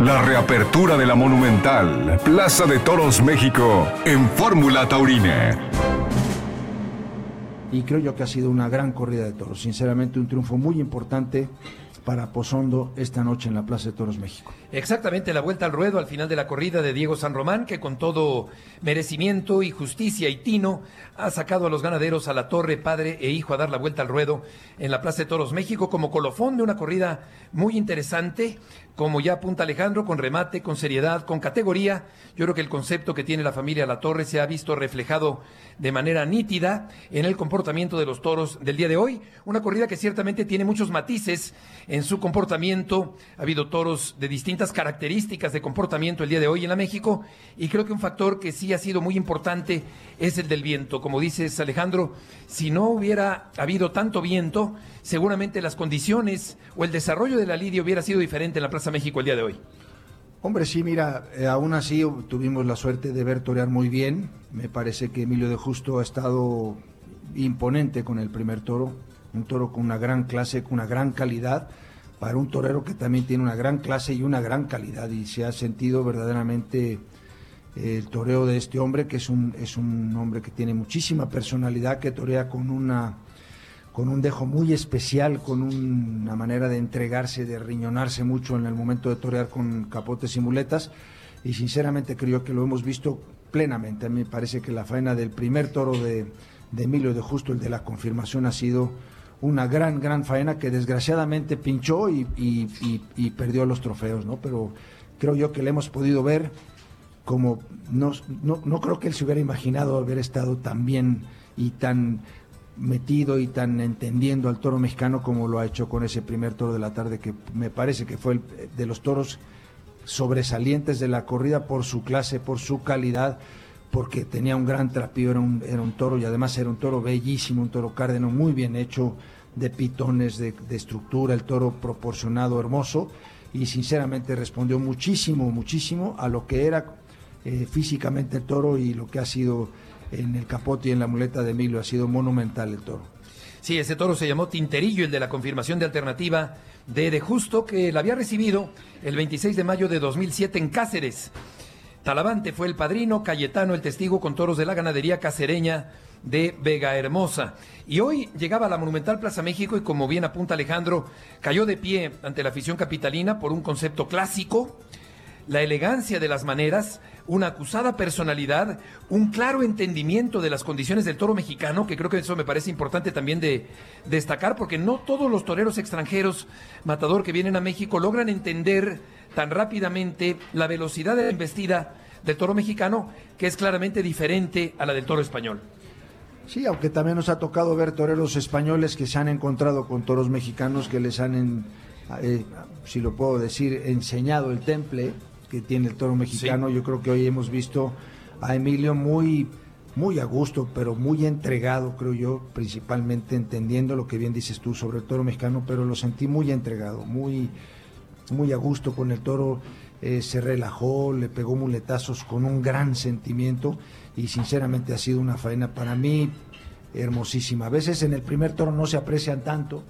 la reapertura de la Monumental, Plaza de Toros México, en Fórmula Taurina. Y creo yo que ha sido una gran corrida de toros, sinceramente un triunfo muy importante para Pozondo esta noche en la Plaza de Toros México. Exactamente, la vuelta al ruedo al final de la corrida de Diego San Román, que con todo merecimiento y justicia y tino ha sacado a los ganaderos a la torre, padre e hijo, a dar la vuelta al ruedo en la Plaza de Toros México como colofón de una corrida muy interesante, como ya apunta Alejandro, con remate, con seriedad, con categoría. Yo creo que el concepto que tiene la familia La Torre se ha visto reflejado de manera nítida en el comportamiento de los toros del día de hoy. Una corrida que ciertamente tiene muchos matices en su comportamiento. Ha habido toros de distintas características de comportamiento el día de hoy en la México y creo que un factor que sí ha sido muy importante es el del viento. Como dices Alejandro, si no hubiera habido tanto viento, seguramente las condiciones o el desarrollo de la lidia hubiera sido diferente en la Plaza México el día de hoy. Hombre, sí, mira, eh, aún así tuvimos la suerte de ver torear muy bien. Me parece que Emilio de Justo ha estado imponente con el primer toro, un toro con una gran clase, con una gran calidad, para un torero que también tiene una gran clase y una gran calidad y se ha sentido verdaderamente eh, el toreo de este hombre, que es un, es un hombre que tiene muchísima personalidad, que torea con una con un dejo muy especial, con una manera de entregarse, de riñonarse mucho en el momento de torear con capotes y muletas. Y sinceramente creo que lo hemos visto plenamente. A mí me parece que la faena del primer toro de, Emilio de Justo, el de la confirmación, ha sido una gran, gran faena que desgraciadamente pinchó y, perdió los trofeos, ¿no? Pero creo yo que le hemos podido ver como no, no, no creo que él se hubiera imaginado haber estado tan bien y tan metido y tan entendiendo al toro mexicano como lo ha hecho con ese primer toro de la tarde, que me parece que fue el, de los toros sobresalientes de la corrida por su clase, por su calidad, porque tenía un gran trapío, era un, era un toro y además era un toro bellísimo, un toro cárdeno muy bien hecho, de pitones, de, estructura, el toro proporcionado, hermoso, y sinceramente respondió muchísimo, muchísimo a lo que era eh, físicamente el toro y lo que ha sido en el capote y en la muleta de Emilio. Ha sido monumental el toro. Sí, ese toro se llamó Tinterillo, el de la confirmación de alternativa de De Justo, que la había recibido el 26 de mayo de 2007 en Cáceres. Talavante fue el padrino, Cayetano el testigo con toros de la ganadería cacereña de Vega Hermosa. Y hoy llegaba a la Monumental Plaza México y como bien apunta Alejandro, cayó de pie ante la afición capitalina por un concepto clásico, la elegancia de las maneras, una acusada personalidad, un claro entendimiento de las condiciones del toro mexicano, que creo que eso me parece importante también de, destacar, porque no todos los toreros extranjeros, matador, que vienen a México, logran entender tan rápidamente la velocidad de la embestida del toro mexicano, que es claramente diferente a la del toro español. Sí, aunque también nos ha tocado ver toreros españoles que se han encontrado con toros mexicanos que les han, eh, si lo puedo decir, enseñado el temple que tiene el toro mexicano. Yo creo que hoy hemos visto a Emilio muy, muy a gusto, pero muy entregado, creo yo, principalmente entendiendo lo que bien dices tú sobre el toro mexicano, pero lo sentí muy entregado, muy, muy a gusto con el toro. Eh, se relajó, le pegó muletazos con un gran sentimiento y sinceramente ha sido una faena para mí hermosísima. A veces en el primer toro no se aprecian tanto,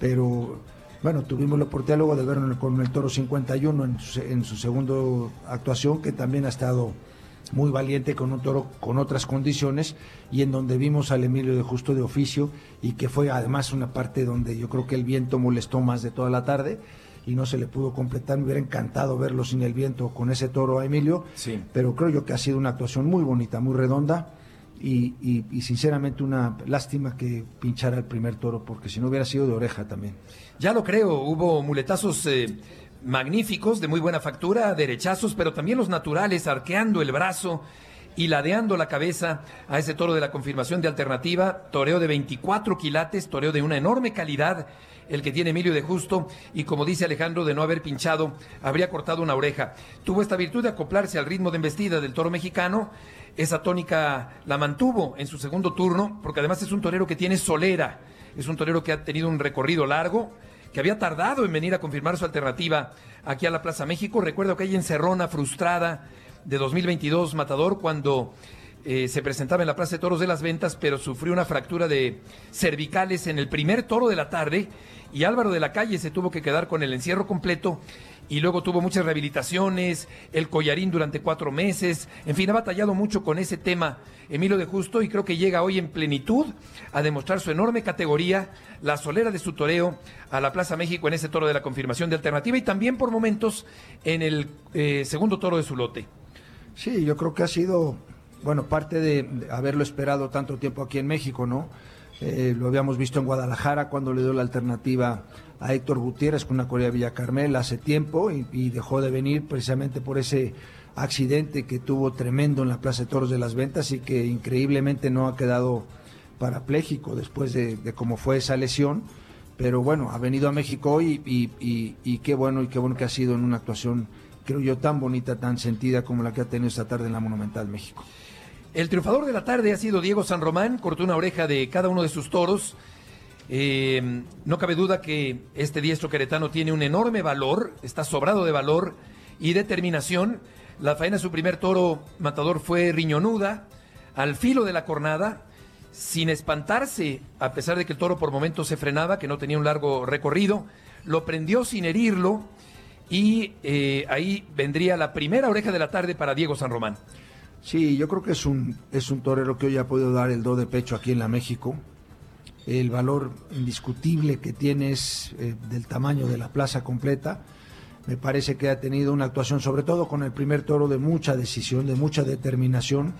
pero bueno, tuvimos la oportunidad luego de verlo con el Toro 51 en su, en su segunda actuación, que también ha estado muy valiente con un toro con otras condiciones y en donde vimos al Emilio de Justo de oficio y que fue además una parte donde yo creo que el viento molestó más de toda la tarde y no se le pudo completar. Me hubiera encantado verlo sin el viento con ese toro a Emilio, sí. pero creo yo que ha sido una actuación muy bonita, muy redonda y, y, sinceramente una lástima que pinchara el primer toro, porque si no hubiera sido de oreja también. Ya lo creo, hubo muletazos eh, magníficos, de muy buena factura, derechazos, pero también los naturales, arqueando el brazo y ladeando la cabeza a ese toro de la confirmación de alternativa, toreo de 24 quilates, toreo de una enorme calidad, el que tiene Emilio de Justo, y como dice Alejandro, de no haber pinchado, habría cortado una oreja. Tuvo esta virtud de acoplarse al ritmo de embestida del toro mexicano, esa tónica la mantuvo en su segundo turno, porque además es un torero que tiene solera, es un torero que ha tenido un recorrido largo, que había tardado en venir a confirmar su alternativa aquí a la Plaza México. Recuerdo que hay encerrona frustrada de 2022, Matador, cuando eh, se presentaba en la Plaza de Toros de las Ventas, pero sufrió una fractura de cervicales en el primer toro de la tarde y Álvaro de la Calle se tuvo que quedar con el encierro completo y luego tuvo muchas rehabilitaciones, el collarín durante cuatro meses, en fin, ha batallado mucho con ese tema Emilio de Justo y creo que llega hoy en plenitud a demostrar su enorme categoría, la solera de su toreo a la Plaza México en ese toro de la confirmación de alternativa y también por momentos en el eh, segundo toro de su lote. Sí, yo creo que ha sido, bueno, parte de haberlo esperado tanto tiempo aquí en México, ¿no? Eh, lo habíamos visto en Guadalajara cuando le dio la alternativa a Héctor Gutiérrez con una Corea Villa Carmel hace tiempo y, dejó de venir precisamente por ese accidente que tuvo tremendo en la Plaza de Toros de las Ventas y que increíblemente no ha quedado parapléjico después de, cómo fue esa lesión. Pero bueno, ha venido a México hoy y, qué bueno y qué bueno que ha sido en una actuación, creo yo, tan bonita, tan sentida como la que ha tenido esta tarde en la Monumental México. El triunfador de la tarde ha sido Diego San Román, cortó una oreja de cada uno de sus toros. Eh, no cabe duda que este diestro queretano tiene un enorme valor, está sobrado de valor y determinación. La faena de su primer toro matador fue riñonuda, al filo de la cornada, sin espantarse, a pesar de que el toro por momentos se frenaba, que no tenía un largo recorrido, lo prendió sin herirlo y eh, ahí vendría la primera oreja de la tarde para Diego San Román. Sí, yo creo que es un, es un torero que hoy ha podido dar el do de pecho aquí en la México. El valor indiscutible que tiene es eh, del tamaño de la plaza completa. Me parece que ha tenido una actuación, sobre todo con el primer toro, de mucha decisión, de mucha determinación.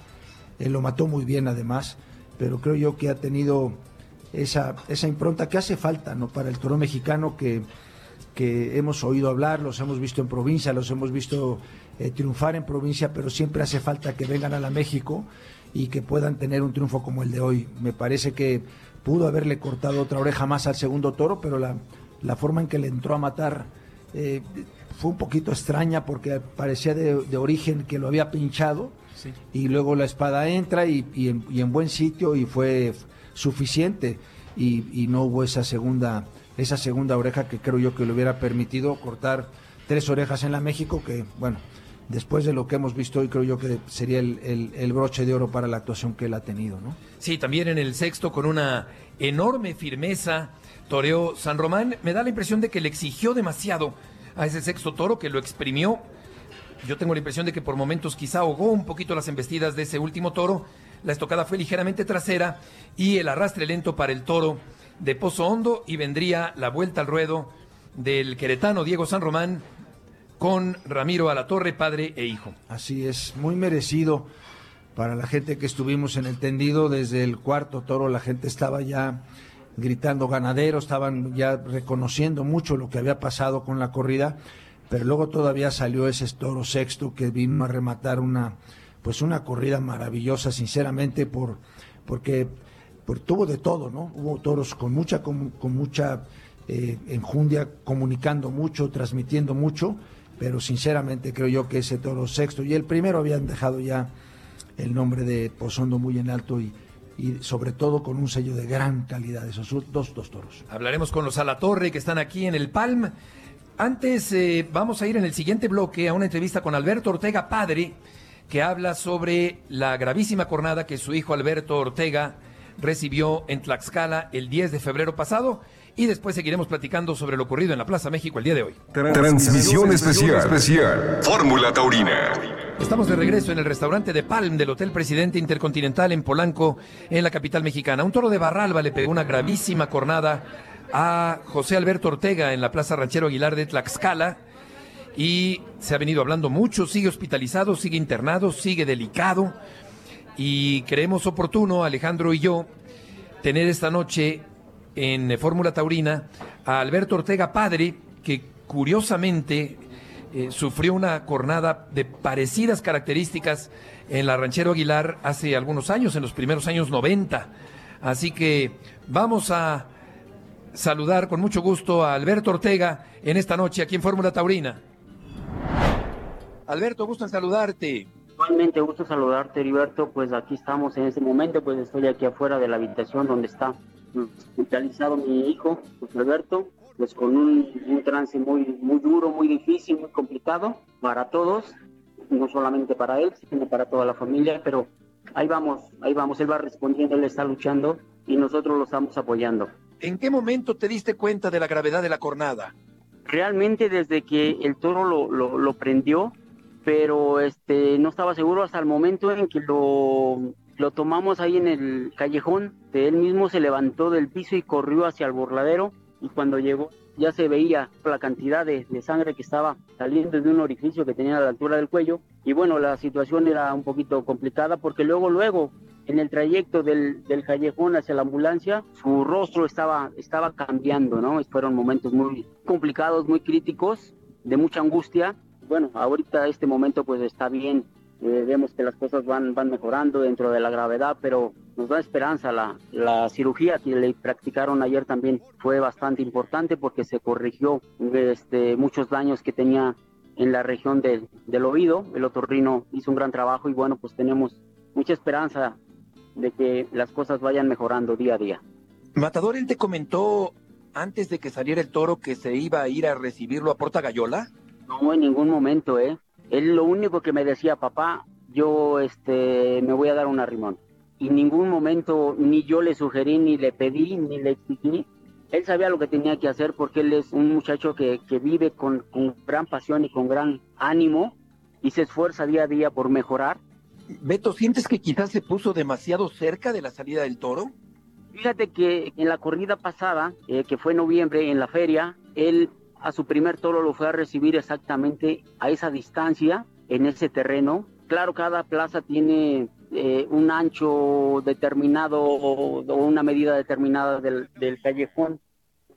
Él lo mató muy bien además, pero creo yo que ha tenido esa, esa impronta que hace falta ¿no? para el toro mexicano que, que hemos oído hablar, los hemos visto en provincia, los hemos visto eh, triunfar en provincia, pero siempre hace falta que vengan a la México y que puedan tener un triunfo como el de hoy. Me parece que pudo haberle cortado otra oreja más al segundo toro, pero la, la forma en que le entró a matar eh, fue un poquito extraña porque parecía de, origen que lo había pinchado y luego la espada entra y, en, buen sitio y fue suficiente y, y, no hubo esa segunda esa segunda oreja que creo yo que le hubiera permitido cortar tres orejas en la México que bueno después de lo que hemos visto hoy, creo yo que sería el, broche de oro para la actuación que él ha tenido, ¿no? Sí, también en el sexto con una enorme firmeza toreó San Román. Me da la impresión de que le exigió demasiado a ese sexto toro, que lo exprimió. Yo tengo la impresión de que por momentos quizá ahogó un poquito las embestidas de ese último toro. La estocada fue ligeramente trasera y el arrastre lento para el toro de Pozo Hondo y vendría la vuelta al ruedo del queretano Diego San Román con Ramiro a la Torre, padre e hijo. Así es, muy merecido para la gente que estuvimos en el tendido desde el cuarto toro, la gente estaba ya gritando ganadero, estaban ya reconociendo mucho lo que había pasado con la corrida, pero luego todavía salió ese toro sexto que vino a rematar una pues una corrida maravillosa, sinceramente, por porque tuvo de todo, ¿no? Hubo toros con mucha con, mucha eh, enjundia, comunicando mucho, transmitiendo mucho, pero sinceramente creo yo que ese toro sexto y el primero habían dejado ya el nombre de Pozondo muy en alto y, y sobre todo con un sello de gran calidad, esos dos, dos toros. Hablaremos con los Alatorre que están aquí en el Palm. Antes eh, vamos a ir en el siguiente bloque a una entrevista con Alberto Ortega, padre, que habla sobre la gravísima cornada que su hijo Alberto Ortega recibió en Tlaxcala el 10 de febrero pasado y después seguiremos platicando sobre lo ocurrido en la Plaza México el día de hoy. Transmisión especial, especial. Fórmula Taurina. Estamos de regreso en el restaurante de Palm del Hotel Presidente Intercontinental en Polanco, en la capital mexicana. Un toro de Barralba le pegó una gravísima cornada a José Alberto Ortega en la Plaza Ranchero Aguilar de Tlaxcala y se ha venido hablando mucho, sigue hospitalizado, sigue internado, sigue delicado y creemos oportuno, Alejandro y yo, tener esta noche en Fórmula Taurina a Alberto Ortega Padre, que curiosamente eh, sufrió una cornada de parecidas características en la Ranchero Aguilar hace algunos años, en los primeros años 90. Así que vamos a saludar con mucho gusto a Alberto Ortega en esta noche aquí en Fórmula Taurina. Alberto, gusto en saludarte. Igualmente, gusto saludarte, Heriberto. Pues aquí estamos en este momento, pues estoy aquí afuera de la habitación donde está hospitalizado mi hijo, José Alberto, pues con un, trance muy, muy duro, muy difícil, muy complicado para todos, no solamente para él, sino para toda la familia, pero ahí vamos, ahí vamos, él va respondiendo, él está luchando y nosotros lo estamos apoyando. ¿En qué momento te diste cuenta de la gravedad de la cornada? Realmente desde que el toro lo, lo, lo prendió, pero este no estaba seguro hasta el momento en que lo, lo tomamos ahí en el callejón. Él mismo se levantó del piso y corrió hacia el burladero y cuando llegó ya se veía la cantidad de, sangre que estaba saliendo de un orificio que tenía a la altura del cuello y bueno, la situación era un poquito complicada porque luego, luego, en el trayecto del, del callejón hacia la ambulancia, su rostro estaba, estaba cambiando, ¿no? Fueron momentos muy complicados, muy críticos, de mucha angustia. Bueno, ahorita este momento pues está bien, eh, vemos que las cosas van, van mejorando dentro de la gravedad, pero nos da esperanza. La, la cirugía que le practicaron ayer también fue bastante importante porque se corrigió este, muchos daños que tenía en la región del, del oído. El otorrino hizo un gran trabajo y bueno, pues tenemos mucha esperanza de que las cosas vayan mejorando día a día. Matador, él te comentó antes de que saliera el toro que se iba a ir a recibirlo a Porta Gallola? No, en ningún momento, ¿eh? Él lo único que me decía, papá, yo este, me voy a dar un arrimón. Y en ningún momento ni yo le sugerí, ni le pedí, ni le exigí. Él sabía lo que tenía que hacer porque él es un muchacho que, que vive con, con gran pasión y con gran ánimo y se esfuerza día a día por mejorar. Beto, ¿sientes que quizás se puso demasiado cerca de la salida del toro? Fíjate que en la corrida pasada, eh, que fue en noviembre, en la feria, él a su primer toro lo fue a recibir exactamente a esa distancia, en ese terreno. Claro, cada plaza tiene eh, un ancho determinado o, o una medida determinada del, del, callejón.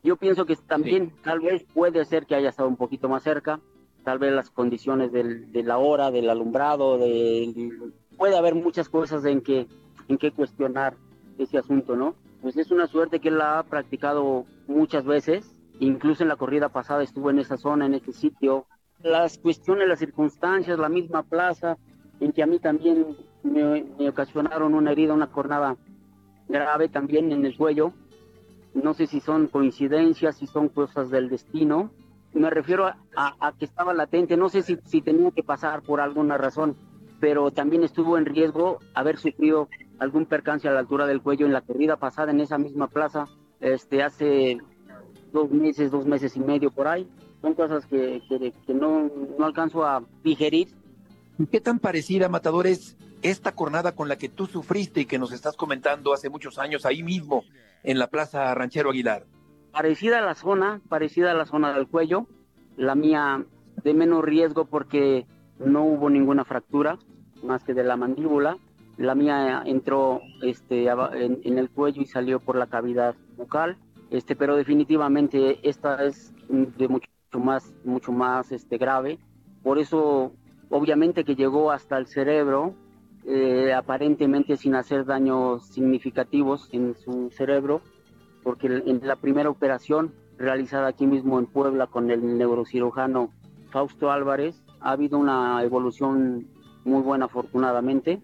Yo pienso que también sí. tal vez puede ser que haya estado un poquito más cerca, tal vez las condiciones del, de la hora, del alumbrado, de, puede haber muchas cosas en que, en que cuestionar ese asunto, ¿no? Pues es una suerte que él la ha practicado muchas veces, incluso en la corrida pasada estuvo en esa zona, en este sitio. Las cuestiones, las circunstancias, la misma plaza, en que a mí también me, me ocasionaron una herida, una cornada grave también en el cuello. No sé si son coincidencias, si son cosas del destino. Me refiero a, que estaba latente, no sé si, si tenía que pasar por alguna razón, pero también estuvo en riesgo haber sufrido algún percance a la altura del cuello en la corrida pasada en esa misma plaza, este, hace dos meses, dos meses y medio por ahí. Son cosas que, que, que no, no alcanzo a digerir. ¿Qué tan parecida, Matador, es esta jornada con la que tú sufriste y que nos estás comentando hace muchos años ahí mismo, en la Plaza Ranchero Aguilar? Parecida a la zona, parecida a la zona del cuello, la mía de menos riesgo porque no hubo ninguna fractura, más que de la mandíbula. La mía entró este, en, en el cuello y salió por la cavidad bucal este pero definitivamente esta es de mucho más mucho más este grave. Por eso obviamente que llegó hasta el cerebro eh, aparentemente sin hacer daños significativos en su cerebro porque en la primera operación realizada aquí mismo en Puebla con el neurocirujano Fausto Álvarez ha habido una evolución muy buena afortunadamente.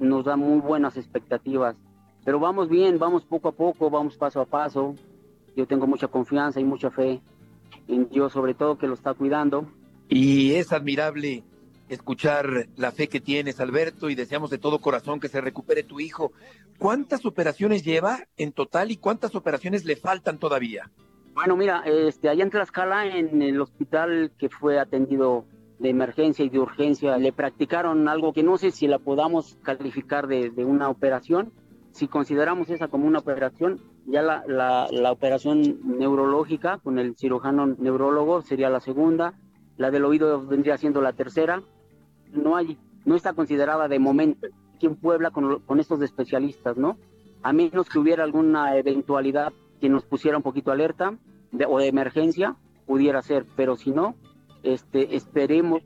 Nos da muy buenas expectativas. Pero vamos bien, vamos poco a poco, vamos paso a paso, yo tengo mucha confianza y mucha fe en Dios, sobre todo que lo está cuidando. Y es admirable escuchar la fe que tienes, Alberto, y deseamos de todo corazón que se recupere tu hijo. ¿Cuántas operaciones lleva en total y cuántas operaciones le faltan todavía? Bueno, mira, este, allá en Tlaxcala, en el hospital que fue atendido de emergencia y de urgencia, le practicaron algo que no sé si la podamos calificar de, de una operación, si consideramos esa como una operación, ya la, la, operación neurológica con el cirujano neurólogo sería la segunda, la del oído vendría siendo la tercera. No hay, no está considerada de momento aquí en Puebla con, con estos especialistas, ¿no? A menos que hubiera alguna eventualidad que nos pusiera un poquito alerta de, o de emergencia, pudiera ser, pero si no, este, esperemos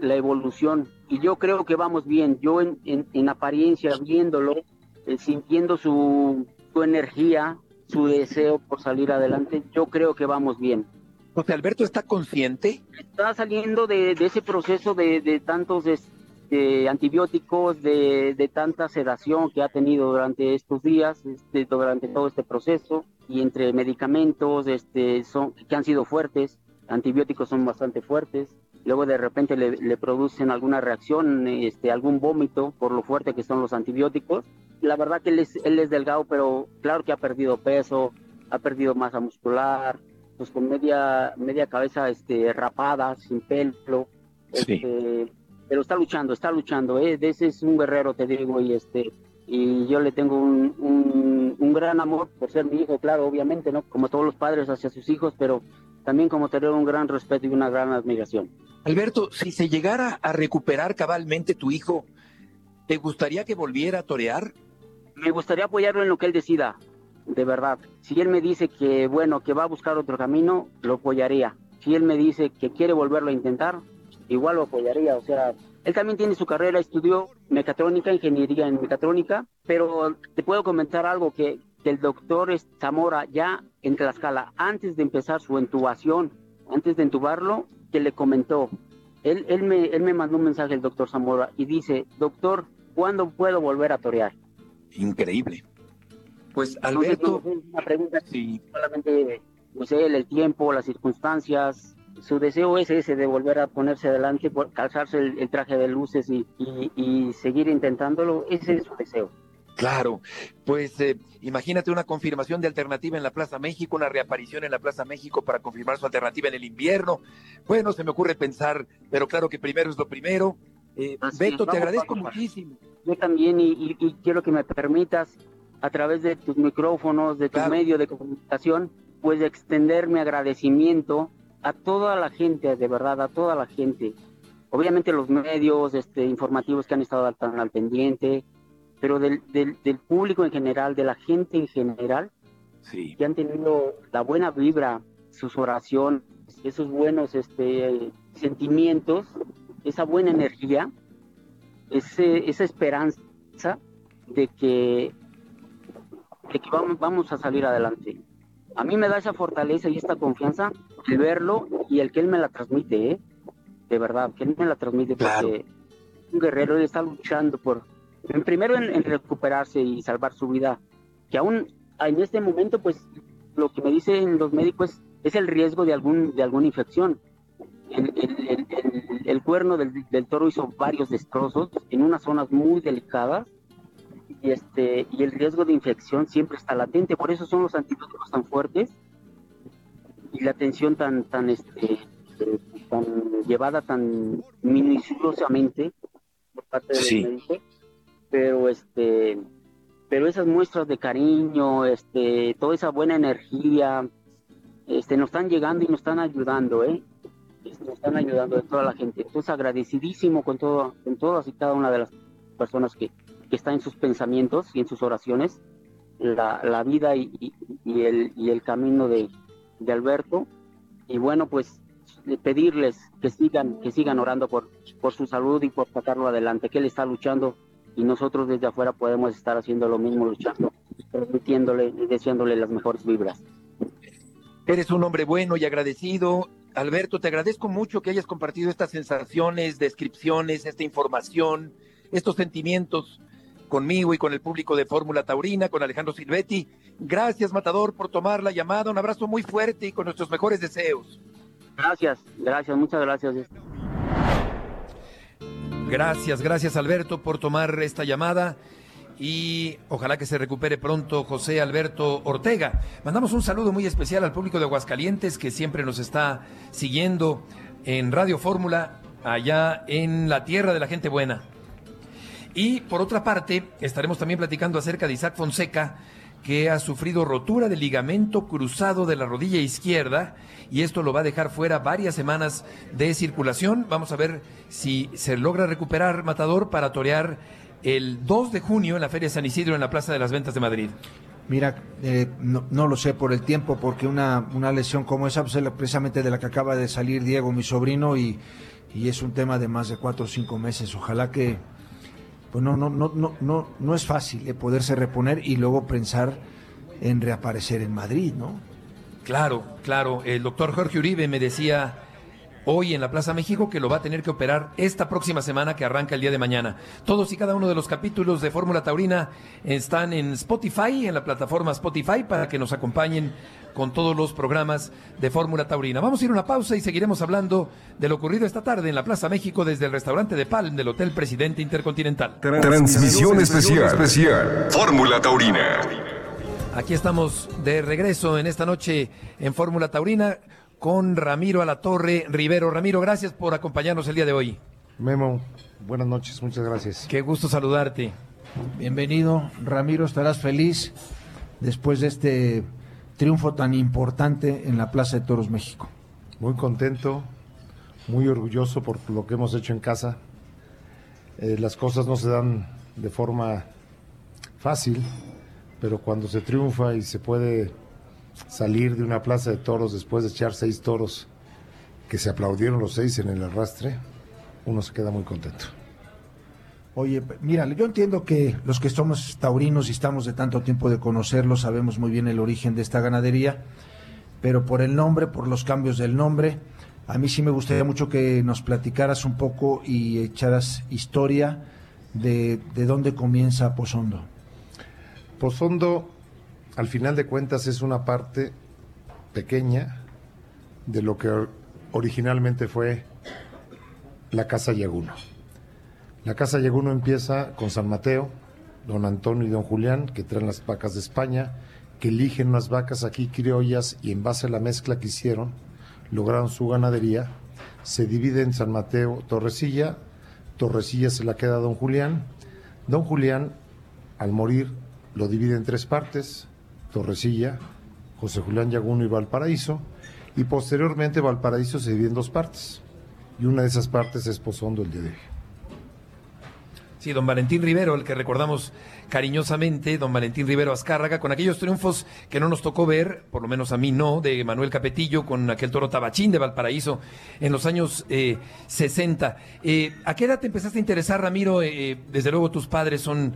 la evolución. Y yo creo que vamos bien. Yo en, en, en apariencia, viéndolo, eh, sintiendo su, su, energía, su deseo por salir adelante, yo creo que vamos bien. José Alberto está consciente. Está saliendo de, de ese proceso de, de tantos de antibióticos, de, de, tanta sedación que ha tenido durante estos días, este, durante todo este proceso, y entre medicamentos este, son, que han sido fuertes, antibióticos son bastante fuertes, luego de repente le, le producen alguna reacción, este, algún vómito por lo fuerte que son los antibióticos, la verdad que él es, él es delgado, pero claro que ha perdido peso, ha perdido masa muscular, pues con media, media cabeza este, rapada, sin pelo. Este, pero está luchando, está luchando, ¿eh? ese es un guerrero, te digo, y este y yo le tengo un, un, gran amor por ser mi hijo, claro, obviamente, ¿no? Como todos los padres hacia sus hijos, pero también como tener un gran respeto y una gran admiración. Alberto, si se llegara a recuperar cabalmente tu hijo, ¿te gustaría que volviera a torear? Me gustaría apoyarlo en lo que él decida, de verdad. Si él me dice que, bueno, que va a buscar otro camino, lo apoyaría. Si él me dice que quiere volverlo a intentar, igual lo apoyaría. O sea, él también tiene su carrera, estudió mecatrónica, ingeniería en mecatrónica, pero te puedo comentar algo que, el doctor Zamora ya en Tlaxcala, antes de empezar su intubación, antes de entubarlo, que le comentó, él, él, me, él me mandó un mensaje el doctor Zamora y dice, doctor, ¿cuándo puedo volver a torear? Increíble. Pues Alberto, una pregunta sí. solamente pues él, el tiempo, las circunstancias, su deseo es ese de volver a ponerse adelante, calzarse el, traje de luces y, seguir intentándolo, ese es su deseo. Claro, pues eh, imagínate una confirmación de alternativa en la Plaza México, una reaparición en la Plaza México para confirmar su alternativa en el invierno. Bueno, se me ocurre pensar, pero claro que primero es lo primero. Eh, Beto, te agradezco muchísimo. Yo también y, quiero que me permitas a través de tus micrófonos, de tu medio de comunicación, pues extender mi agradecimiento a toda la gente, de verdad, a toda la gente. Obviamente los medios este, informativos que han estado al, al pendiente, pero del, del, público en general, de la gente en general, sí. que han tenido la buena vibra, sus oraciones, esos buenos este, sentimientos, esa buena energía, ese, esa esperanza de que, de que vamos, vamos a salir adelante. A mí me da esa fortaleza y esta confianza el verlo y el que él me la transmite, ¿eh? De verdad, que él me la transmite porque un guerrero está luchando por, en primero en, recuperarse y salvar su vida, que aún en este momento, pues, lo que me dicen los médicos es el riesgo de algún de alguna infección. El, cuerno del, del, toro hizo varios destrozos en unas zonas muy delicadas y este y el riesgo de infección siempre está latente. Por eso son los antibióticos tan fuertes y la atención tan tan este tan llevada tan minuciosamente por parte del médico pero este pero esas muestras de cariño este toda esa buena energía este nos están llegando y nos están ayudando eh este, nos están ayudando de toda la gente. Entonces agradecidísimo con todo con todas y cada una de las personas que, que está en sus pensamientos y en sus oraciones la, la vida y, y, el, y el camino de, de Alberto. Y bueno pues pedirles que sigan que sigan orando por por su salud y por sacarlo adelante que él está luchando y nosotros desde afuera podemos estar haciendo lo mismo luchando permitiéndole y deseándole las mejores vibras eres un hombre bueno y agradecido Alberto te agradezco mucho que hayas compartido estas sensaciones descripciones esta información estos sentimientos conmigo y con el público de Fórmula Taurina, con Alejandro Silvetti. Gracias, Matador, por tomar la llamada. Un abrazo muy fuerte y con nuestros mejores deseos. Gracias, gracias, muchas gracias. Gracias, gracias Alberto por tomar esta llamada y ojalá que se recupere pronto José Alberto Ortega. Mandamos un saludo muy especial al público de Aguascalientes que siempre nos está siguiendo en Radio Fórmula allá en la tierra de la gente buena. Y por otra parte, estaremos también platicando acerca de Isaac Fonseca, que ha sufrido rotura del ligamento cruzado de la rodilla izquierda y esto lo va a dejar fuera varias semanas de circulación. Vamos a ver si se logra recuperar Matador para torear el 2 de junio en la Feria San Isidro en la Plaza de las Ventas de Madrid. Mira, eh, no, lo sé por el tiempo, porque una, una lesión como esa, pues, es precisamente de la que acaba de salir Diego, mi sobrino, y, y es un tema de más de cuatro o cinco meses. Ojalá que, pues no, no, no, no, no, no es fácil eh, poderse reponer y luego pensar en reaparecer en Madrid, ¿no? Claro, claro. El doctor Jorge Uribe me decía hoy en la Plaza México que lo va a tener que operar esta próxima semana que arranca el día de mañana. Todos y cada uno de los capítulos de Fórmula Taurina están en Spotify, en la plataforma Spotify, para que nos acompañen con todos los programas de Fórmula Taurina. Vamos a ir a una pausa y seguiremos hablando de lo ocurrido esta tarde en la Plaza México desde el restaurante de Palm del Hotel Presidente Intercontinental. Transmisión especial, especial. Fórmula Taurina. Aquí estamos de regreso en esta noche en Fórmula Taurina con Ramiro Alatorre Rivero. Ramiro, gracias por acompañarnos el día de hoy. Memo, buenas noches, muchas gracias. Qué gusto saludarte. Bienvenido, Ramiro, estarás feliz después de este triunfo tan importante en la Plaza de Toros México. Muy contento, muy orgulloso por lo que hemos hecho en casa. Eh, las cosas no se dan de forma fácil, pero cuando se triunfa y se puede salir de una plaza de toros después de echar seis toros que se aplaudieron los seis en el arrastre, uno se queda muy contento. Oye, mira, yo entiendo que los que somos taurinos y estamos de tanto tiempo de conocerlo, sabemos muy bien el origen de esta ganadería, pero por el nombre, por los cambios del nombre, a mí sí me gustaría mucho que nos platicaras un poco y echaras historia de, de dónde comienza Pozondo. Pozondo, al final de cuentas, es una parte pequeña de lo que originalmente fue la Casa Yaguno. La Casa Yaguno empieza con San Mateo, don Antonio y don Julián, que traen las vacas de España, que eligen unas vacas aquí criollas y en base a la mezcla que hicieron, lograron su ganadería. Se divide en San Mateo Torresilla, Torresilla se la queda a don Julián. Don Julián, al morir, lo divide en tres partes, Torresilla, José Julián Yaguno y Valparaíso, y posteriormente Valparaíso se divide en dos partes, y una de esas partes es Pozondo el día. Sí, don Valentín Rivero, el que recordamos cariñosamente, don Valentín Rivero Azcárraga, con aquellos triunfos que no nos tocó ver, por lo menos a mí no, de Manuel Capetillo, con aquel toro tabachín de Valparaíso en los años eh, 60. Eh, ¿A qué edad te empezaste a interesar, Ramiro? Eh, desde luego tus padres son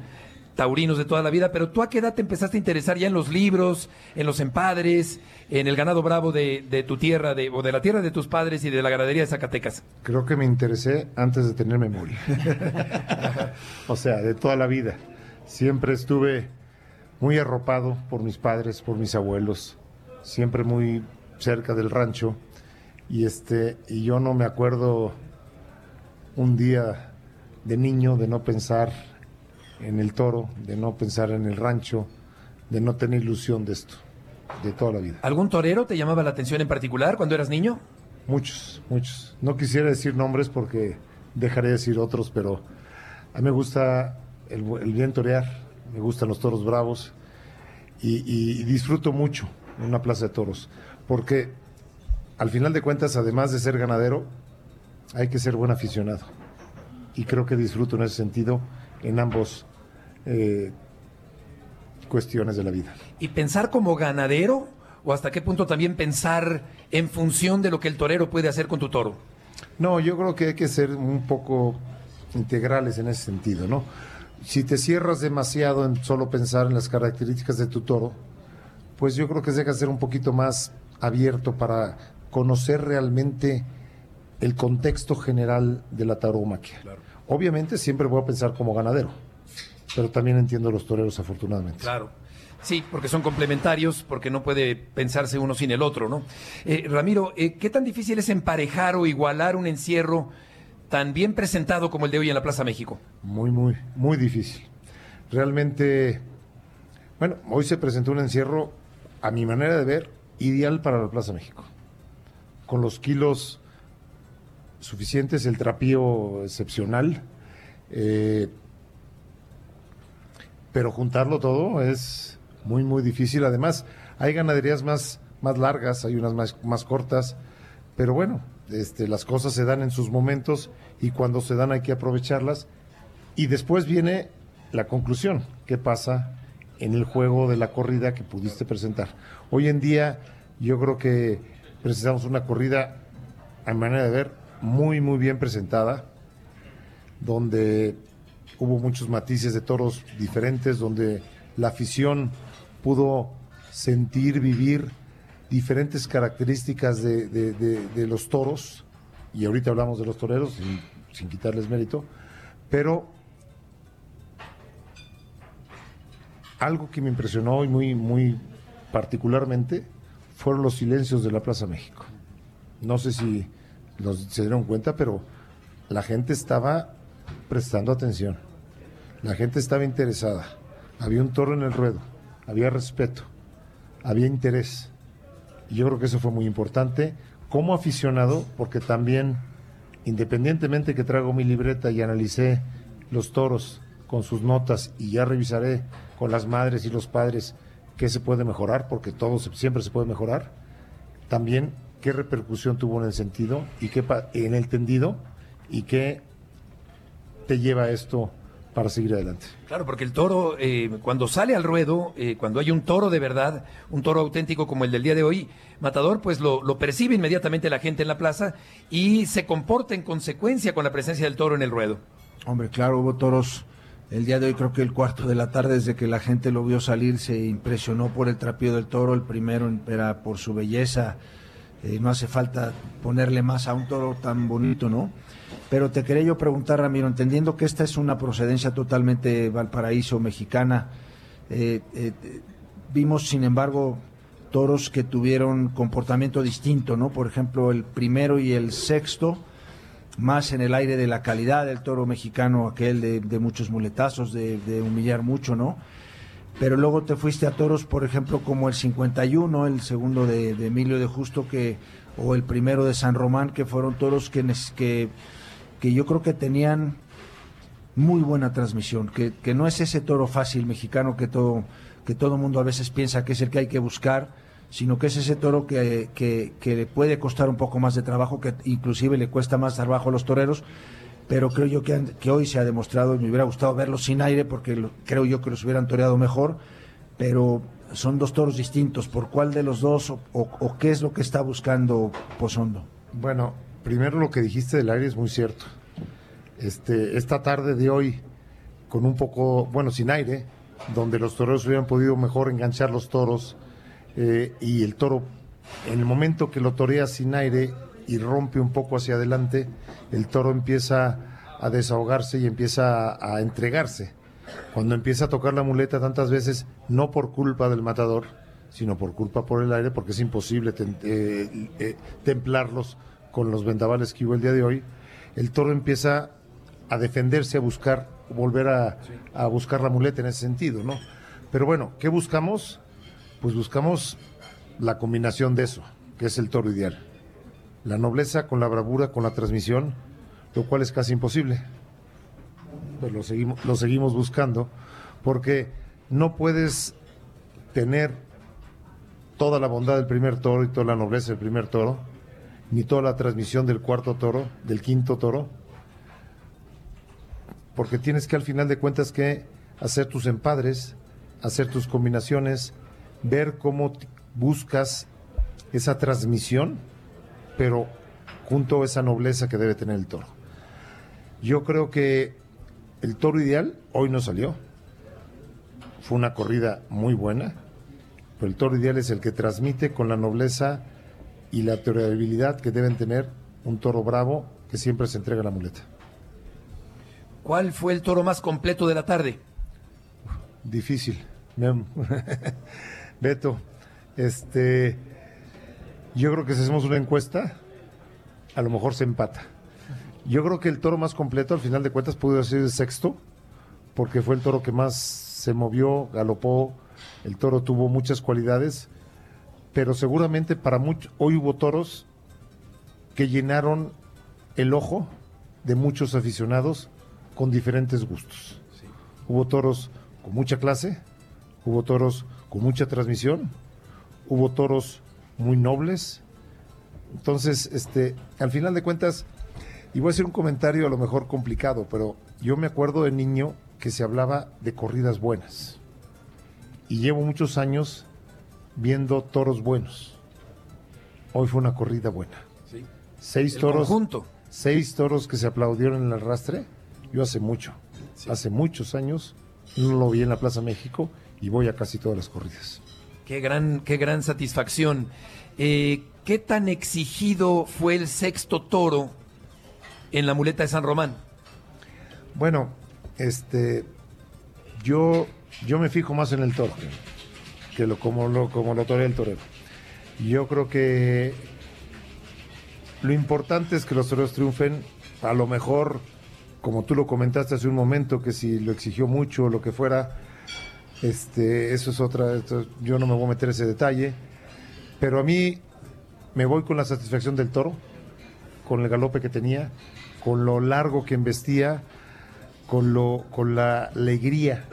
taurinos de toda la vida, pero tú a qué edad te empezaste a interesar ya en los libros, en los empadres, en el ganado bravo de, tu tierra, de, o de la tierra de tus padres y de la ganadería de Zacatecas? Creo que me interesé antes de tener memoria. o sea, de toda la vida. Siempre estuve muy arropado por mis padres, por mis abuelos, siempre muy cerca del rancho. Y este, y yo no me acuerdo un día de niño de no pensar en el toro, de no pensar en el rancho, de no tener ilusión de esto, de toda la vida. ¿Algún torero te llamaba la atención en particular cuando eras niño? Muchos, muchos. No quisiera decir nombres porque dejaré de decir otros, pero a mí me gusta el, el bien torear, me gustan los toros bravos y, y, y disfruto mucho en una plaza de toros, porque al final de cuentas, además de ser ganadero, hay que ser buen aficionado. Y creo que disfruto en ese sentido en ambos eh, cuestiones de la vida. ¿Y pensar como ganadero? ¿O hasta qué punto también pensar en función de lo que el torero puede hacer con tu toro? No, yo creo que hay que ser un poco integrales en ese sentido, ¿no? Si te cierras demasiado en solo pensar en las características de tu toro, pues yo creo que deja ser un poquito más abierto para conocer realmente el contexto general de la tauromaquia. Claro. Obviamente siempre voy a pensar como ganadero, pero también entiendo los toreros afortunadamente. Claro. Sí, porque son complementarios, porque no puede pensarse uno sin el otro, ¿no? Eh, Ramiro, eh, ¿qué tan difícil es emparejar o igualar un encierro tan bien presentado como el de hoy en la Plaza México? Muy, muy, muy difícil. Realmente, bueno, hoy se presentó un encierro, a mi manera de ver, ideal para la Plaza México. Con los kilos suficientes, el trapío excepcional. Eh, pero juntarlo todo es muy, muy difícil. Además, hay ganaderías más, más largas, hay unas más, más cortas, pero bueno, este, las cosas se dan en sus momentos y cuando se dan hay que aprovecharlas. Y después viene la conclusión, ¿qué pasa en el juego de la corrida que pudiste presentar? Hoy en día yo creo que presentamos una corrida, a manera de ver, muy, muy bien presentada, donde hubo muchos matices de toros diferentes, donde la afición pudo sentir, vivir diferentes características de, de, de, los toros, y ahorita hablamos de los toreros, sin, sin quitarles mérito, pero algo que me impresionó y muy, muy particularmente fueron los silencios de la Plaza México. No sé si los, se dieron cuenta, pero la gente estaba prestando atención. La gente estaba interesada. Había un toro en el ruedo. había respeto, había interés. Y yo creo que eso fue muy importante como aficionado, porque también, independientemente que traigo mi libreta y analicé los toros con sus notas y ya revisaré con las madres y los padres qué se puede mejorar, porque todo siempre se puede mejorar, también qué repercusión tuvo en el sentido y qué en el tendido y qué te lleva esto para seguir adelante. Claro, porque el toro, eh, cuando sale al ruedo, eh, cuando hay un toro de verdad, un toro auténtico como el del día de hoy, Matador, pues lo, lo, percibe inmediatamente la gente en la plaza y se comporta en consecuencia con la presencia del toro en el ruedo. Hombre, claro, hubo toros. El día de hoy creo que el cuarto de la tarde, desde que la gente lo vio salir, se impresionó por el trapío del toro. El primero era por su belleza. Eh, no hace falta ponerle más a un toro tan bonito, ¿no? Pero te quería yo preguntar, Ramiro, entendiendo que esta es una procedencia totalmente valparaíso mexicana, eh, eh, vimos, sin embargo, toros que tuvieron comportamiento distinto, ¿no? Por ejemplo, el primero y el sexto, más en el aire de la calidad del toro mexicano, aquel de, muchos muletazos, de, humillar mucho, ¿no? Pero luego te fuiste a toros, por ejemplo, como el 51, el segundo de, Emilio de Justo, que, o el primero de San Román, que fueron toros que, que que yo creo que tenían muy buena transmisión, que, que no es ese toro fácil mexicano que todo que todo mundo a veces piensa que es el que hay que buscar, sino que es ese toro que, que, le puede costar un poco más de trabajo, que inclusive le cuesta más trabajo a los toreros, pero creo yo que, hoy se ha demostrado, y me hubiera gustado verlos sin aire, porque creo yo que los hubieran toreado mejor, pero son dos toros distintos. ¿Por cuál de los dos o, o qué es lo que está buscando Pozondo? Bueno, primero lo que dijiste del aire es muy cierto. Este, esta tarde de hoy, con un poco, bueno, sin aire, donde los toreros hubieran podido mejor enganchar los toros eh, y el toro, en el momento que lo torea sin aire y rompe un poco hacia adelante, el toro empieza a desahogarse y empieza a, entregarse. Cuando empieza a tocar la muleta tantas veces, no por culpa del matador, sino por culpa por el aire, porque es imposible eh, eh, templarlos con los vendavales que hubo el día de hoy, el toro empieza a defenderse, a buscar, volver a, buscar la muleta en ese sentido, ¿no? Pero bueno, ¿qué buscamos? Pues buscamos la combinación de eso, que es el toro ideal. La nobleza con la bravura, con la transmisión, lo cual es casi imposible. Pues lo seguimos, lo seguimos buscando, porque no puedes tener toda la bondad del primer toro y toda la nobleza del primer toro, ni toda la transmisión del cuarto toro, del quinto toro, porque tienes que al final de cuentas que hacer tus empadres, hacer tus combinaciones, ver cómo buscas esa transmisión, pero junto a esa nobleza que debe tener el toro. Yo creo que el toro ideal hoy no salió. Fue una corrida muy buena, pero el toro ideal es el que transmite con la nobleza y la toreabilidad que deben tener un toro bravo que siempre se entrega la muleta. ¿Cuál fue el toro más completo de la tarde? Difícil. Beto, este, yo creo que si hacemos una encuesta, a lo mejor se empata. Yo creo que el toro más completo, al final de cuentas, pudo ser el sexto, porque fue el toro que más se movió, galopó. El toro tuvo muchas cualidades pero seguramente para muchos, hoy hubo toros que llenaron el ojo de muchos aficionados con diferentes gustos. Hubo toros con mucha clase, hubo toros con mucha transmisión, hubo toros muy nobles. Entonces, este, al final de cuentas, y voy a hacer un comentario a lo mejor complicado, pero yo me acuerdo de niño que se hablaba de corridas buenas. Y llevo muchos años viendo toros buenos. Hoy fue una corrida buena. Seis toros. Seis toros que se aplaudieron en el arrastre. Yo hace mucho, hace muchos años, no lo vi en la Plaza México y voy a casi todas las corridas. Qué gran, qué gran satisfacción. Eh, ¿Qué tan exigido fue el sexto toro en la muleta de San Román? Bueno, este, yo, yo me fijo más en el toro que lo, como lo, como lo torea el torero. Yo creo que lo importante es que los toreros triunfen, a lo mejor, como tú lo comentaste hace un momento, que si lo exigió mucho o lo que fuera, Este, eso es otra, yo no me voy a meter ese detalle, pero a mí me voy con la satisfacción del toro, con el galope que tenía, con lo largo que embestía, con lo, con la alegría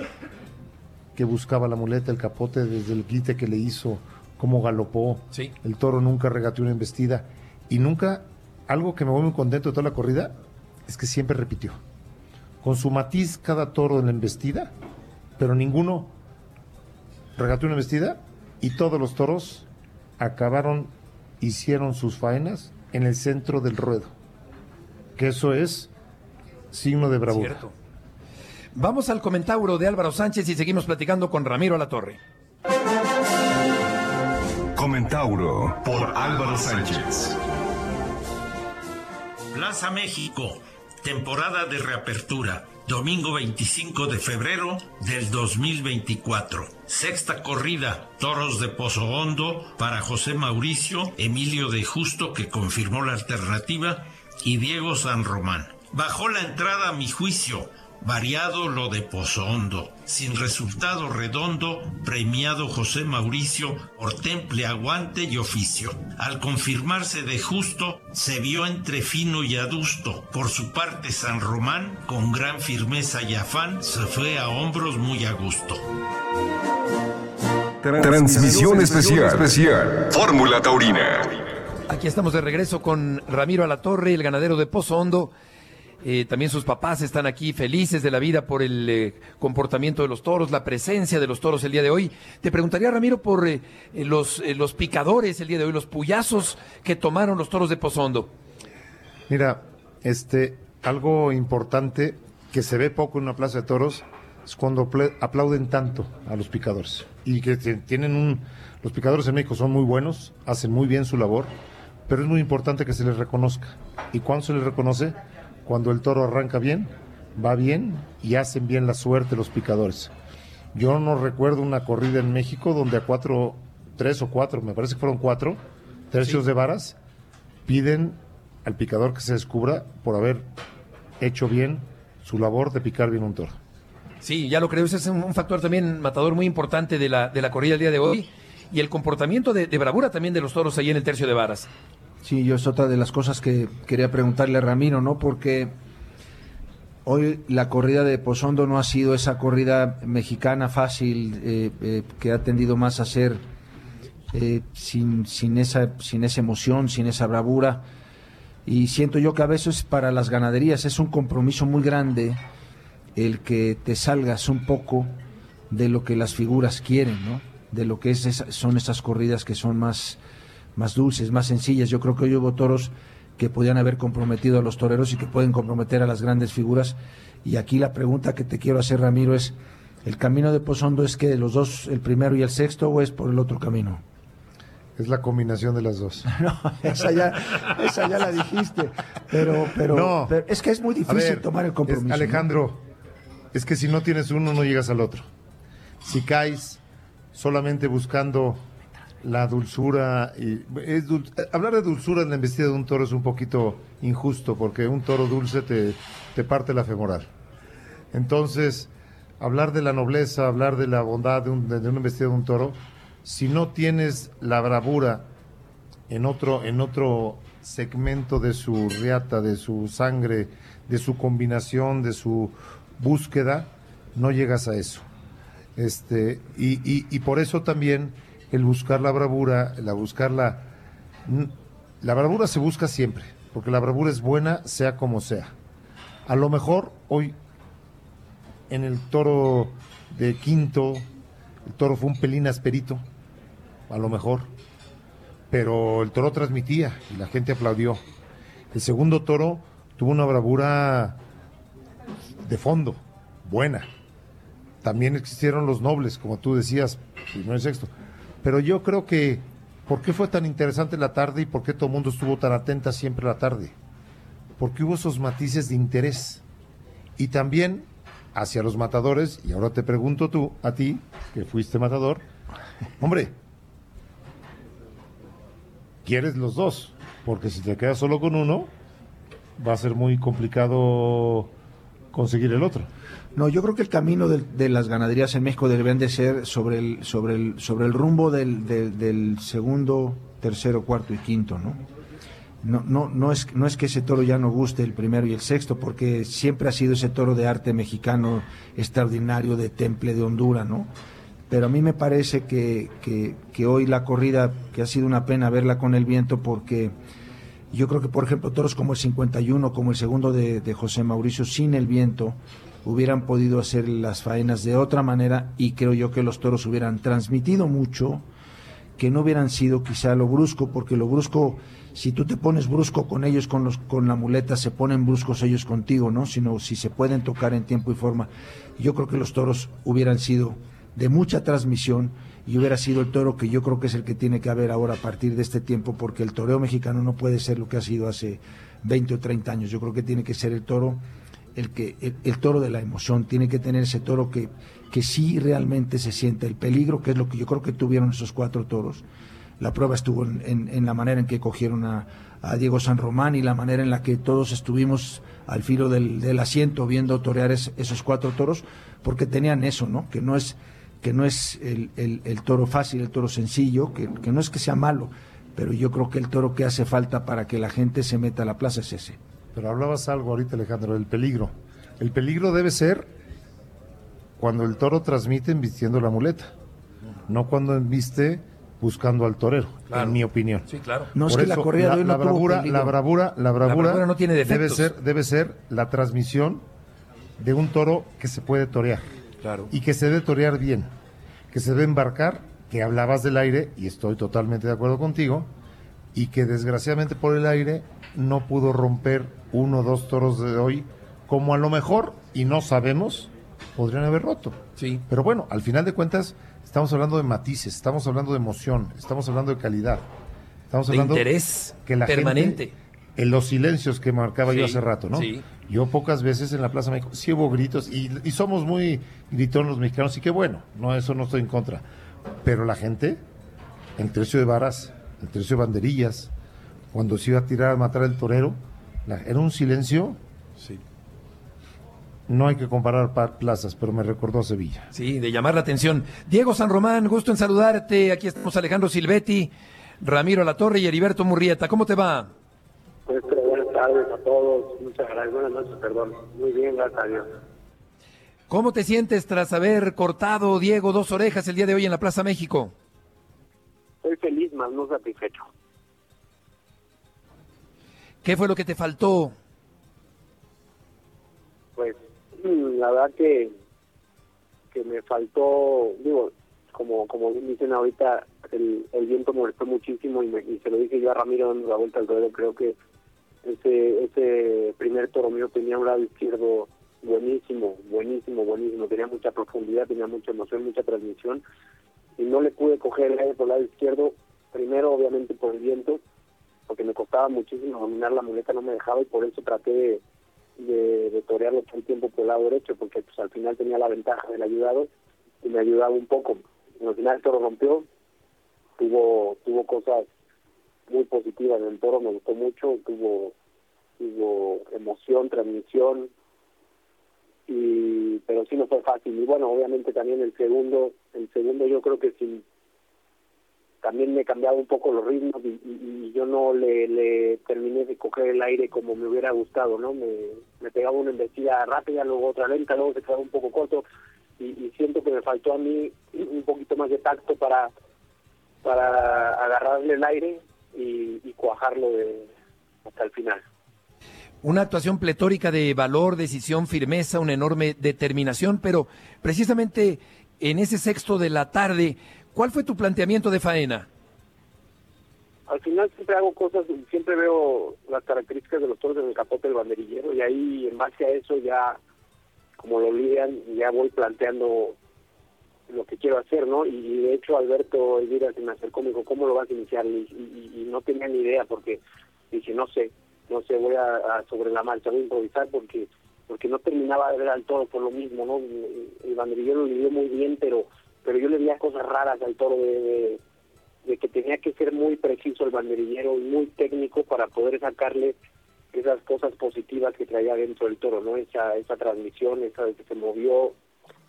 que buscaba la muleta, el capote desde el quite que le hizo, cómo galopó. Sí. El toro nunca regateó una embestida y nunca, algo que me voy muy contento de toda la corrida, es que siempre repitió. Con su matiz cada toro en la embestida, pero ninguno regateó una embestida y todos los toros acabaron, hicieron sus faenas en el centro del ruedo. Que eso es signo de bravura. Cierto. Vamos al comentauro de Álvaro Sánchez y seguimos platicando con Ramiro Alatorre. Comentauro por Álvaro Sánchez. Plaza México, temporada de reapertura, domingo 25 de febrero del 2024. Sexta corrida, toros de Pozo Hondo para José Mauricio, Emilio de Justo que confirmó la alternativa y Diego San Román. Bajó la entrada a mi juicio, variado lo de Pozo Hondo, sin resultado redondo, premiado José Mauricio por temple, aguante y oficio. Al confirmarse de justo, se vio entre fino y adusto. Por su parte, San Román, con gran firmeza y afán, se fue a hombros muy a gusto. Transmisión especial. especial. Fórmula Taurina. Aquí estamos de regreso con Ramiro Alatorre, el ganadero de Pozo Hondo. Eh, también sus papás están aquí felices de la vida por el eh, comportamiento de los toros, la presencia de los toros el día de hoy. Te preguntaría, Ramiro, por eh, los, los picadores el día de hoy, los puyazos que tomaron los toros de Pozondo. Mira, este, algo importante que se ve poco en una plaza de toros es cuando aplauden tanto a los picadores. Y que tienen un. Los picadores en México son muy buenos, hacen muy bien su labor, pero es muy importante que se les reconozca. ¿Y cuándo se les reconoce? Cuando el toro arranca bien, va bien y hacen bien la suerte los picadores. Yo no recuerdo una corrida en México donde a cuatro, tres o cuatro, me parece que fueron cuatro, tercios de varas, piden al picador que se descubra por haber hecho bien su labor de picar bien un toro. Sí, ya lo creo, ese es un factor también matador muy importante de la, de la corrida el día de hoy y el comportamiento de, de bravura también de los toros ahí en el tercio de varas. Sí, yo es otra de las cosas que quería preguntarle a Ramiro, ¿no? Porque hoy la corrida de Pozondo no ha sido esa corrida mexicana fácil eh, eh, que ha tendido más a ser eh, sin, sin, esa, sin esa emoción, sin esa bravura. Y siento yo que a veces para las ganaderías es un compromiso muy grande el que te salgas un poco de lo que las figuras quieren, ¿no? De lo que es son esas corridas que son más más dulces, más sencillas. Yo creo que hoy hubo toros que podían haber comprometido a los toreros y que pueden comprometer a las grandes figuras. Y aquí la pregunta que te quiero hacer, Ramiro, es, ¿el camino de Pozondo es que de los dos, el primero y el sexto, o es por el otro camino? Es la combinación de las dos. no, esa ya, esa ya la dijiste. Pero, pero, no, es que es muy difícil tomar el compromiso. Alejandro, es que si no tienes uno, no llegas al otro. Si caes solamente buscando la dulzura y es hablar de dulzura en la embestida de un toro es un poquito injusto porque un toro dulce te, te parte la femoral. Entonces, hablar de la nobleza, hablar de la bondad de, un, de, una embestida de un toro, si no tienes la bravura en otro, en otro segmento de su riata, de su sangre, de su combinación, de su búsqueda, no llegas a eso. Este, y, y por eso también el buscar la bravura, la buscar la... La bravura se busca siempre, porque la bravura es buena, sea como sea. A lo mejor hoy, en el toro de quinto, el toro fue un pelín asperito, a lo mejor, pero el toro transmitía y la gente aplaudió. El segundo toro tuvo una bravura de fondo, buena. También existieron los nobles, como tú decías, primero y sexto. Pero yo creo que, ¿por qué fue tan interesante la tarde y por qué todo el mundo estuvo tan atenta siempre la tarde? Porque hubo esos matices de interés. Y también hacia los matadores, y ahora te pregunto tú, a ti, que fuiste matador, hombre, quieres los dos, porque si te quedas solo con uno, va a ser muy complicado conseguir el otro. No, yo creo que el camino de, de las ganaderías en México deberían de ser sobre el, sobre el, sobre el rumbo del, del, del segundo, tercero, cuarto y quinto, ¿no? No, no, no, es, no es que ese toro ya no guste el primero y el sexto, porque siempre ha sido ese toro de arte mexicano extraordinario, de temple de Honduras, ¿no? Pero a mí me parece que, que, que hoy la corrida, que ha sido una pena verla con el viento, porque yo creo que, por ejemplo, toros como el 51, como el segundo de, de José Mauricio, sin el viento, hubieran podido hacer las faenas de otra manera y creo yo que los toros hubieran transmitido mucho, que no hubieran sido quizá lo brusco, porque lo brusco, si tú te pones brusco con ellos, con, los, con la muleta, se ponen bruscos ellos contigo, ¿no? Sino si se pueden tocar en tiempo y forma. Yo creo que los toros hubieran sido de mucha transmisión y hubiera sido el toro que yo creo que es el que tiene que haber ahora a partir de este tiempo, porque el toreo mexicano no puede ser lo que ha sido hace 20 o 30 años. Yo creo que tiene que ser el toro el que el, toro de la emoción, tiene que tener ese toro que, que sí realmente se siente el peligro, que es lo que yo creo que tuvieron esos cuatro toros. La prueba estuvo en, en, la manera en que cogieron a, Diego San Román y la manera en la que todos estuvimos al filo del, del asiento viendo torear es, esos cuatro toros, porque tenían eso, ¿no? Que no es, que no es el, el, el toro fácil, el toro sencillo, que, que no es que sea malo, pero yo creo que el toro que hace falta para que la gente se meta a la plaza es ese. Pero hablabas algo ahorita, Alejandro, del peligro. El peligro debe ser cuando el toro transmite embistiendo la muleta, no cuando embiste buscando al torero, Claro. en mi opinión. Sí, claro. No es que la eso, corrida de hoy no la bravura, la bravura, la bravura, bravura no tiene debe defectos. ser, debe ser la transmisión de un toro que se puede torear Claro. y que se debe torear bien, que se debe embarcar, que hablabas del aire y estoy totalmente de acuerdo contigo, y que desgraciadamente por el aire no pudo romper uno o dos toros de hoy, como a lo mejor, y no sabemos, podrían haber roto. Sí. Pero bueno, al final de cuentas, estamos hablando de matices, estamos hablando de emoción, estamos hablando de calidad. Estamos De hablando interés que la permanente. gente, en los silencios que marcaba yo hace rato, ¿no? sí. Yo pocas veces en la Plaza México sí hubo gritos y, y somos muy gritones los mexicanos y qué bueno, no eso no estoy en contra. Pero la gente, el tercio de varas, el tercio de banderillas, cuando se iba a tirar a matar al torero, era un silencio. Sí. No hay que comparar pa- plazas, pero me recordó a Sevilla. Sí, de llamar la atención. Diego San Román, gusto en saludarte. Aquí estamos Alejandro Silvetti, Ramiro Latorre y Heriberto Murrieta. ¿Cómo te va? Pues pero buenas tardes a todos, muchas gracias, buenas noches, perdón. Muy bien, gracias a Dios. ¿Cómo te sientes tras haber cortado, Diego, dos orejas el día de hoy en la Plaza México? Estoy feliz, más no satisfecho. ¿Qué fue lo que te faltó? Pues mm, la verdad que, que me faltó, digo, como como dicen ahorita, el, el viento molestó muchísimo y, me- y se lo dije yo a Ramiro dando la vuelta al ruedo, creo que ese ese primer toro mío tenía un lado izquierdo buenísimo, buenísimo, buenísimo, tenía mucha profundidad, tenía mucha emoción, mucha transmisión y no le pude coger el aire por el lado izquierdo, primero obviamente por el viento, porque me costaba muchísimo dominar la muleta, no me dejaba y por eso traté de, torearlo todo el tiempo por el lado derecho, porque pues al final tenía la ventaja del ayudado y me ayudaba un poco. Al final el toro rompió, tuvo, tuvo cosas muy positivas del toro, me gustó mucho, tuvo, tuvo emoción, transmisión, y pero sí no fue fácil. Y bueno, obviamente también el segundo, el segundo yo creo que sin también me cambiaba un poco los ritmos y, y- y yo no le, le terminé de coger el aire como me hubiera gustado, ¿no? Me, me pegaba una embestida rápida, luego otra lenta, luego se quedaba un poco corto y, y siento que me faltó a mí un poquito más de tacto para para agarrarle el aire y, y cuajarlo de, hasta el final. Una actuación pletórica de valor, decisión, firmeza, una enorme determinación, pero precisamente en ese sexto de la tarde, ¿cuál fue tu planteamiento de faena? al final siempre hago cosas, siempre veo las características de los toros en el capote del banderillero y ahí en base a eso ya, como lo lidian, ya voy planteando lo que quiero hacer, ¿no? Y de hecho Alberto Elvira se me acercó, me dijo, ¿cómo lo vas a iniciar? Y, no tenía ni idea porque dije, no sé, no sé, voy a, sobre la marcha, voy a improvisar porque porque no terminaba de ver al toro por lo mismo, ¿no? El banderillero lo lidió muy bien, pero pero yo le veía cosas raras al toro de- que tenía que ser muy preciso el banderillero y muy técnico para poder sacarle esas cosas positivas que traía dentro del toro, ¿no? Esa, esa transmisión, esa de que se movió,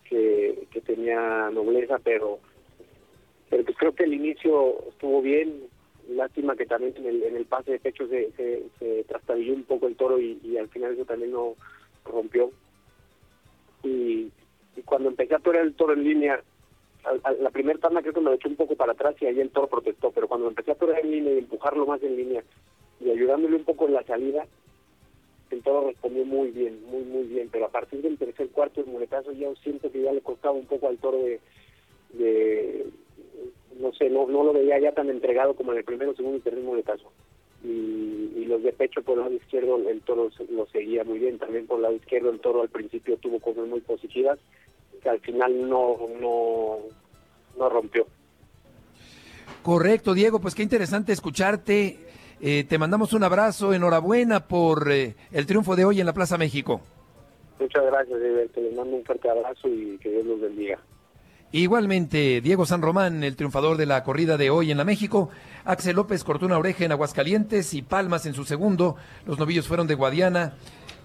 que, que tenía nobleza, pero, pero pues creo que el inicio estuvo bien, lástima que también en el, en el pase de pecho se, se, se trastabilló un poco el toro y, al final eso también no rompió. Y, y cuando empecé a torear el toro en línea, a- a- la primera tanda creo que me lo eché un poco para atrás y ahí el toro protestó, pero cuando empecé a torear en línea y empujarlo más en línea y ayudándole un poco en la salida, el toro respondió muy bien, muy, muy bien, pero a partir del tercer cuarto el muletazo ya siento que ya le costaba un poco al toro de, no sé, no, no lo veía ya tan entregado como en el primero, segundo y tercer muletazo. Y, y los de pecho por el lado izquierdo el toro lo seguía muy bien, también por el lado izquierdo el toro al principio tuvo cosas muy positivas que al final no, no, no rompió. Correcto, Diego, pues qué interesante escucharte. Eh, te mandamos un abrazo, enhorabuena por eh, el triunfo de hoy en la Plaza México. Muchas gracias, Alberto. Les mando un fuerte abrazo y que Dios los bendiga. Igualmente, Diego San Román, el triunfador de la corrida de hoy en la México. Axel López cortó una oreja en Aguascalientes y Palmas en su segundo. Los novillos fueron de Guadiana,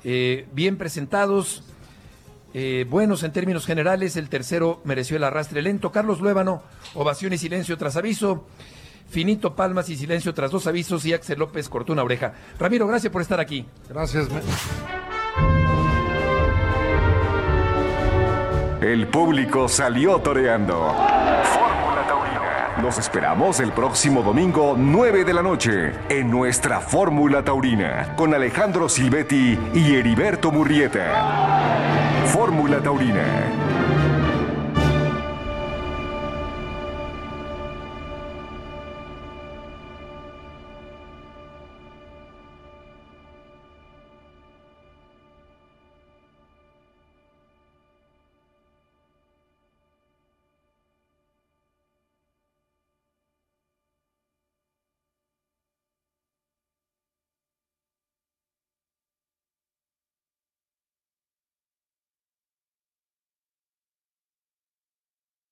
eh, bien presentados, eh, buenos en términos generales. El tercero mereció el arrastre lento. Carlos Luébano, ovación y silencio tras aviso. Finito Palmas y silencio tras dos avisos. Y Axel López cortó una oreja. Ramiro, gracias por estar aquí. Gracias. El público salió toreando. Fórmula Taurina. Nos esperamos el próximo domingo, 9 de la noche, en nuestra Fórmula Taurina, con Alejandro Silvetti y Heriberto Murrieta. Fórmula Taurina